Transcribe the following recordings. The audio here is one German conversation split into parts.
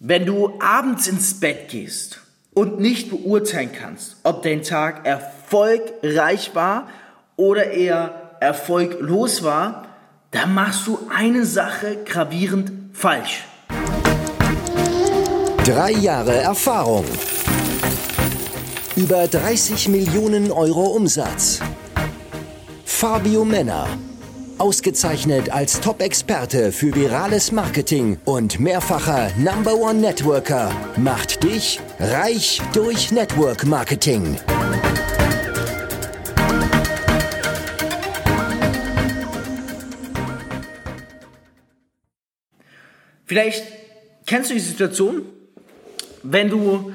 Wenn du abends ins Bett gehst und nicht beurteilen kannst, ob dein Tag erfolgreich war oder eher erfolglos war, dann machst du eine Sache gravierend falsch. Drei Jahre Erfahrung. Über 30 Millionen Euro Umsatz. Fabio Männer. Ausgezeichnet als Top-Experte für virales Marketing und mehrfacher Number One Networker macht dich reich durch Network Marketing. Vielleicht kennst du die Situation, wenn du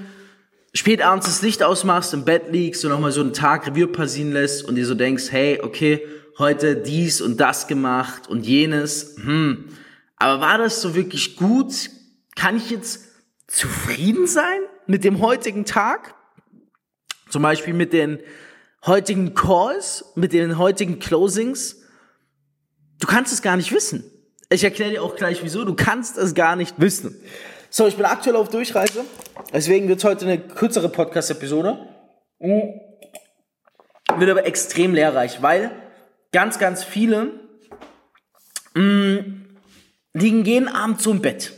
spät abends das Licht ausmachst, im Bett liegst und nochmal so einen Tag Review passieren lässt und dir so denkst, hey, okay, heute dies und das gemacht und jenes, hm, aber war das so wirklich gut? Kann ich jetzt zufrieden sein mit dem heutigen Tag? Zum Beispiel mit den heutigen Calls, mit den heutigen Closings? Du kannst es gar nicht wissen. Ich erkläre dir auch gleich wieso. Du kannst es gar nicht wissen. So, ich bin aktuell auf Durchreise. Deswegen wird heute eine kürzere Podcast-Episode. Wird aber extrem lehrreich, weil ganz, ganz viele mh, mm, liegen jeden Abend so im Bett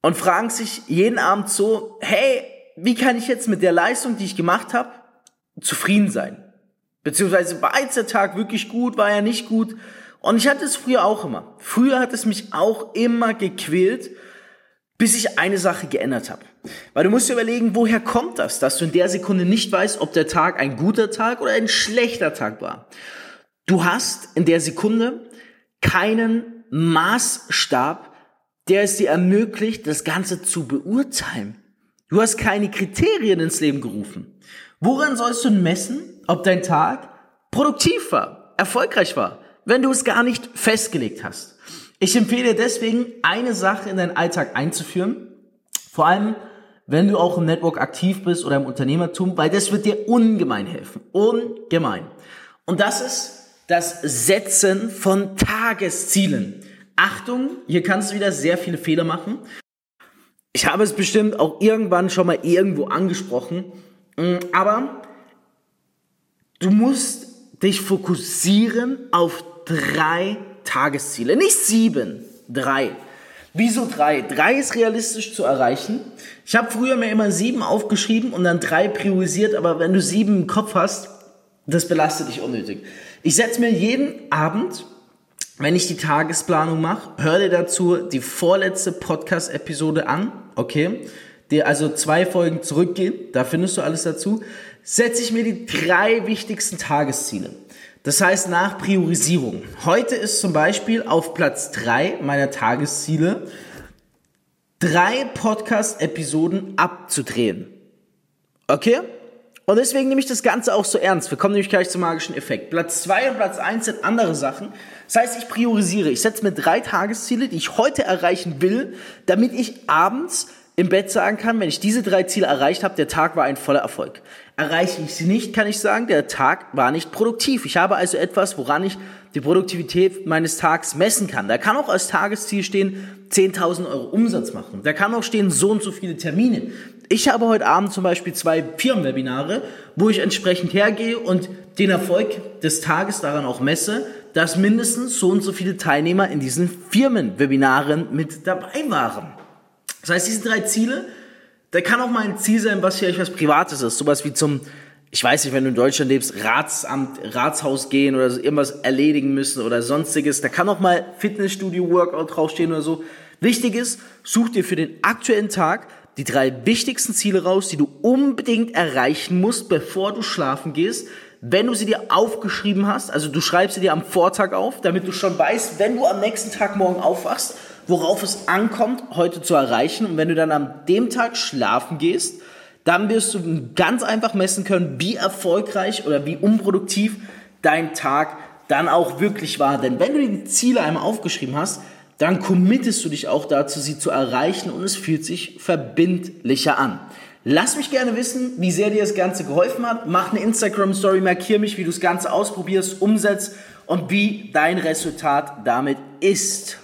und fragen sich jeden Abend so, hey, wie kann ich jetzt mit der Leistung, die ich gemacht habe, zufrieden sein? Beziehungsweise war jetzt der Tag wirklich gut, war er nicht gut? Und ich hatte es früher auch immer. Früher hat es mich auch immer gequält, bis ich eine Sache geändert habe. Weil du musst dir überlegen, woher kommt das, dass du in der Sekunde nicht weißt, ob der Tag ein guter Tag oder ein schlechter Tag war. Du hast in der Sekunde keinen Maßstab, der es dir ermöglicht, das Ganze zu beurteilen. Du hast keine Kriterien ins Leben gerufen. Woran sollst du messen, ob dein Tag produktiv war, erfolgreich war, wenn du es gar nicht festgelegt hast? Ich empfehle deswegen, eine Sache in deinen Alltag einzuführen, vor allem wenn du auch im Network aktiv bist oder im Unternehmertum, weil das wird dir ungemein helfen. Ungemein. Und das ist das Setzen von Tageszielen. Achtung, hier kannst du wieder sehr viele Fehler machen. Ich habe es bestimmt auch irgendwann schon mal irgendwo angesprochen, mm, aber du musst dich fokussieren auf drei Tagesziele, nicht sieben, drei. Wieso drei? Drei ist realistisch zu erreichen. Ich habe früher mir immer sieben aufgeschrieben und dann drei priorisiert, aber wenn du sieben im Kopf hast, das belastet dich unnötig. Ich setze mir jeden Abend, wenn ich die Tagesplanung mache, hör dir dazu die vorletzte Podcast-Episode an, okay? Die also zwei Folgen zurückgehen, da findest du alles dazu. Setze ich mir die drei wichtigsten Tagesziele. Das heißt nach Priorisierung. Heute ist zum Beispiel auf Platz drei meiner Tagesziele drei Podcast-Episoden abzudrehen. Okay? Und deswegen nehme ich das Ganze auch so ernst. Wir kommen nämlich gleich zum magischen Effekt. Platz zwei und Platz eins sind andere Sachen. Das heißt, ich priorisiere. Ich setze mir drei Tagesziele, die ich heute erreichen will, damit ich abends im Bett sagen kann, wenn ich diese drei Ziele erreicht habe, der Tag war ein voller Erfolg. Erreiche ich sie nicht, kann ich sagen, der Tag war nicht produktiv. Ich habe also etwas, woran ich die Produktivität meines Tags messen kann. Da kann auch als Tagesziel stehen, 10.000 Euro Umsatz machen. Da kann auch stehen, so und so viele Termine. Ich habe heute Abend zum Beispiel zwei Firmenwebinare, wo ich entsprechend hergehe und den Erfolg des Tages daran auch messe, dass mindestens so und so viele Teilnehmer in diesen Firmenwebinaren mit dabei waren. Das heißt, diese drei Ziele, da kann auch mal ein Ziel sein, was vielleicht was Privates ist. Sowas wie zum, ich weiß nicht, wenn du in Deutschland lebst, Ratsamt, Ratshaus gehen oder so, irgendwas erledigen müssen oder sonstiges. Da kann auch mal Fitnessstudio-Workout draufstehen oder so. Wichtig ist, such dir für den aktuellen Tag die drei wichtigsten Ziele raus, die du unbedingt erreichen musst, bevor du schlafen gehst. Wenn du sie dir aufgeschrieben hast, also du schreibst sie dir am Vortag auf, damit du schon weißt, wenn du am nächsten Tag morgen aufwachst, worauf es ankommt, heute zu erreichen. Und wenn du dann an dem Tag schlafen gehst, dann wirst du ganz einfach messen können, wie erfolgreich oder wie unproduktiv dein Tag dann auch wirklich war. Denn wenn du die Ziele einmal aufgeschrieben hast, dann committest du dich auch dazu, sie zu erreichen und es fühlt sich verbindlicher an. Lass mich gerne wissen, wie sehr dir das Ganze geholfen hat. Mach eine Instagram-Story, markier mich, wie du das Ganze ausprobierst, umsetzt und wie dein Resultat damit ist.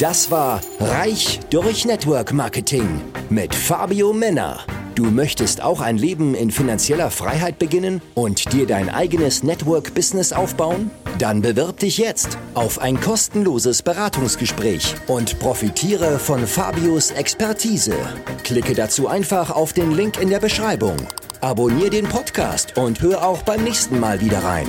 Das war Reich durch Network Marketing mit Fabio Männer. Du möchtest auch ein Leben in finanzieller Freiheit beginnen und dir dein eigenes Network-Business aufbauen? Dann bewirb dich jetzt auf ein kostenloses Beratungsgespräch und profitiere von Fabios Expertise. Klicke dazu einfach auf den Link in der Beschreibung. Abonnier den Podcast und hör auch beim nächsten Mal wieder rein.